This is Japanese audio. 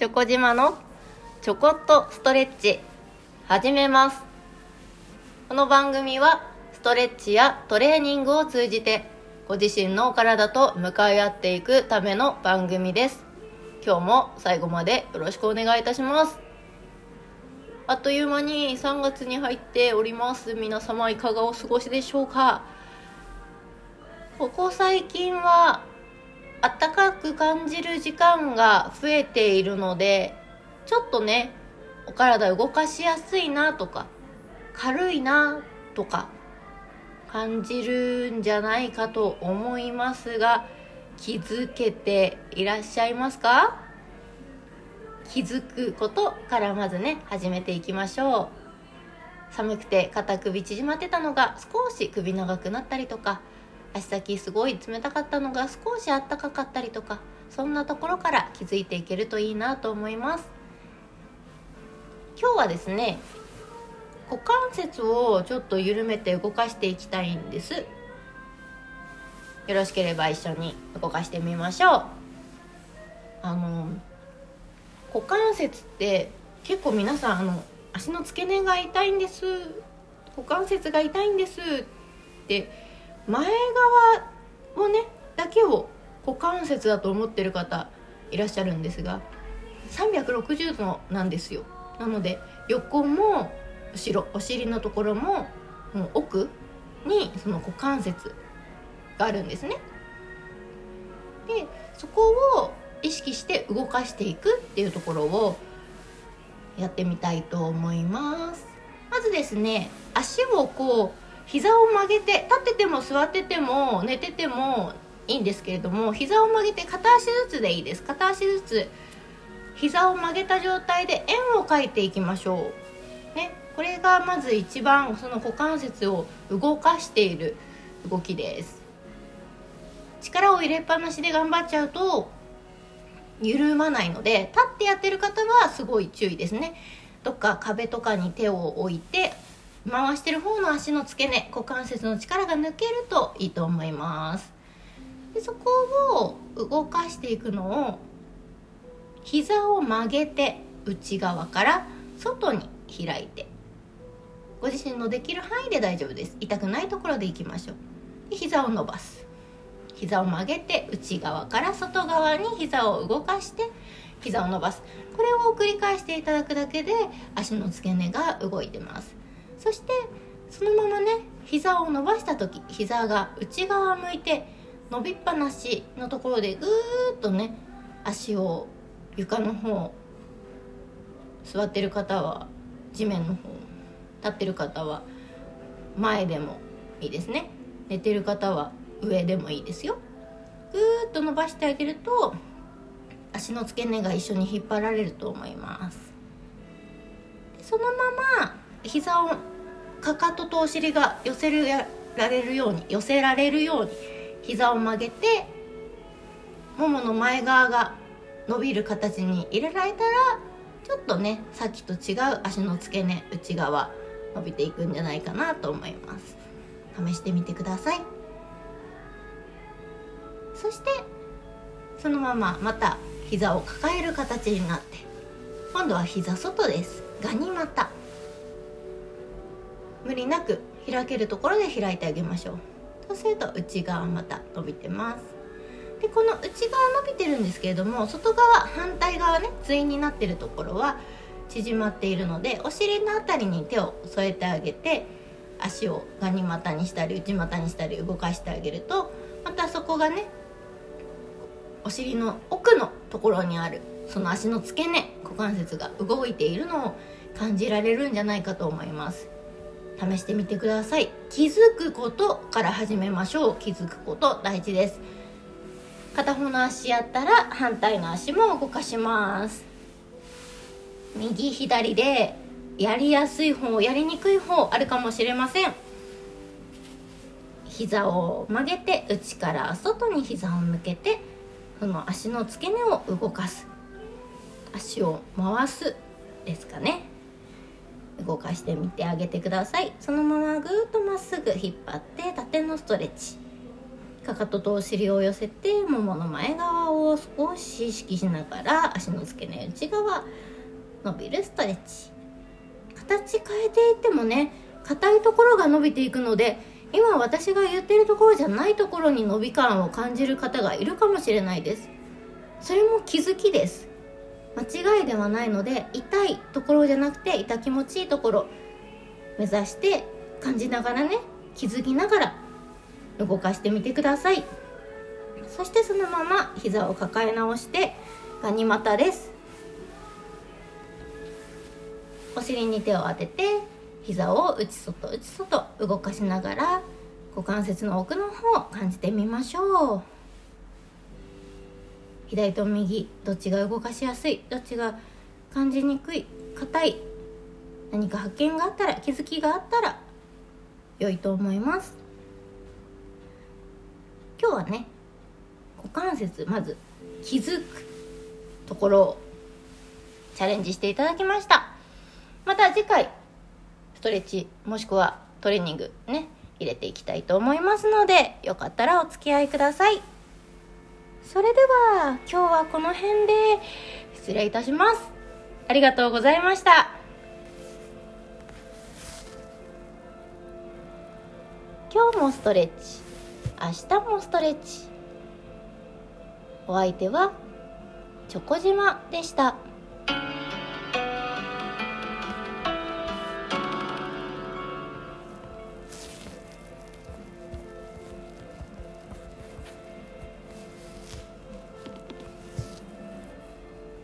チョコ島のちょこっとストレッチ。始めます。この番組はストレッチやトレーニングを通じてご自身のお体と向かい合っていくための番組です。今日も最後までよろしくお願いいたします。あっという間に3月に入っております。皆様いかがお過ごしでしょうか？ここ最近は暖かく感じる時間が増えているのでちょっとねお体動かしやすいなとか軽いなとか感じるんじゃないかと思いますが気づけていらっしゃいますか？気づくことからまずね始めていきましょう。寒くて肩首縮まってたのが少し首長くなったりとか足先すごい冷たかったのが少しあったかかったりとかそんなところから気づいていけるといいなと思います。今日はですね股関節をちょっと緩めて動かしていきたいんです。よろしければ一緒に動かしてみましょう。あの股関節って結構皆さんあの足の付け根が痛いんです。股関節が痛いんですって前側をねだけを股関節だと思ってる方いらっしゃるんですが360度なんですよ。なので横も後ろお尻のところももう奥にその股関節があるんですね。でそこを意識して動かしていくっていうところをやってみたいと思います。まずですね足をこう膝を曲げて立ってても座ってても寝ててもいいんですけれども膝を曲げて片足ずつでいいです。片足ずつ膝を曲げた状態で円を描いていきましょう。ね。これがまず一番その股関節を動かしている動きです。力を入れっぱなしで頑張っちゃうと緩まないので立ってやってる方はすごい注意ですね。どっか壁とかに手を置いて回してる方の足の付け根股関節の力が抜けるといいと思います。でそこを動かしていくのを膝を曲げて内側から外に開いてご自身のできる範囲で大丈夫です。痛くないところでいきましょう。で膝を伸ばす。膝を曲げて内側から外側に膝を動かして膝を伸ばす。これを繰り返していただくだけで足の付け根が動いてます。そしてそのままね膝を伸ばした時膝が内側向いて伸びっぱなしのところでぐーっとね足を床の方座ってる方は地面の方立ってる方は前でもいいですね。寝てる方は上でもいいですよ。ぐーっと伸ばしてあげると足の付け根が一緒に引っ張られると思います。そのまま膝をかかととお尻が寄せられるように寄せられるように膝を曲げてももの前側が伸びる形に入れられたらちょっとねさっきと違う足の付け根内側伸びていくんじゃないかなと思います。試してみてください。そしてそのまままた膝を抱える形になって今度は膝外です。ガニ股。無理なく開けるところで開いてあげましょう。そうすると内側また伸びてます。でこの内側伸びてるんですけれども外側反対側ね対になってるところは縮まっているのでお尻の辺りに手を添えてあげて足をガニ股にしたり内股にしたり動かしてあげるとまたそこがねお尻の奥のところにあるその足の付け根股関節が動いているのを感じられるんじゃないかと思います。試してみてください。気づくことから始めましょう。気づくこと大事です。片方の足やったら反対の足も動かします。右左でやりやすい方やりにくい方あるかもしれません。膝を曲げて内から外に膝を向けてその足の付け根を動かす。足を回すですかね。動かしてみてあげてください。そのままぐーっとまっすぐ引っ張って縦のストレッチ。かかととお尻を寄せてももの前側を少し意識しながら足の付け根内側伸びるストレッチ。形変えていってもね硬いところが伸びていくので今私が言ってるところじゃないところに伸び感を感じる方がいるかもしれないです。それも気づきです。いではないので痛いところじゃなくて痛気持ちいいところ目指して感じながらね気づきながら動かしてみてください。そしてそのまま膝を抱え直してガニ股ですお尻に手を当てて膝を内外内外動かしながら股関節の奥の方を感じてみましょう。左と右どっちが動かしやすいどっちが感じにくい硬い何か発見があったら気づきがあったら良いと思います。今日はね股関節まず気づくところをチャレンジしていただきました。また次回ストレッチもしくはトレーニングね入れていきたいと思いますのでよかったらお付き合いください。それでは今日はこの辺で失礼いたします。ありがとうございました。今日もストレッチ。明日もストレッチ。お相手はチョコ島でした。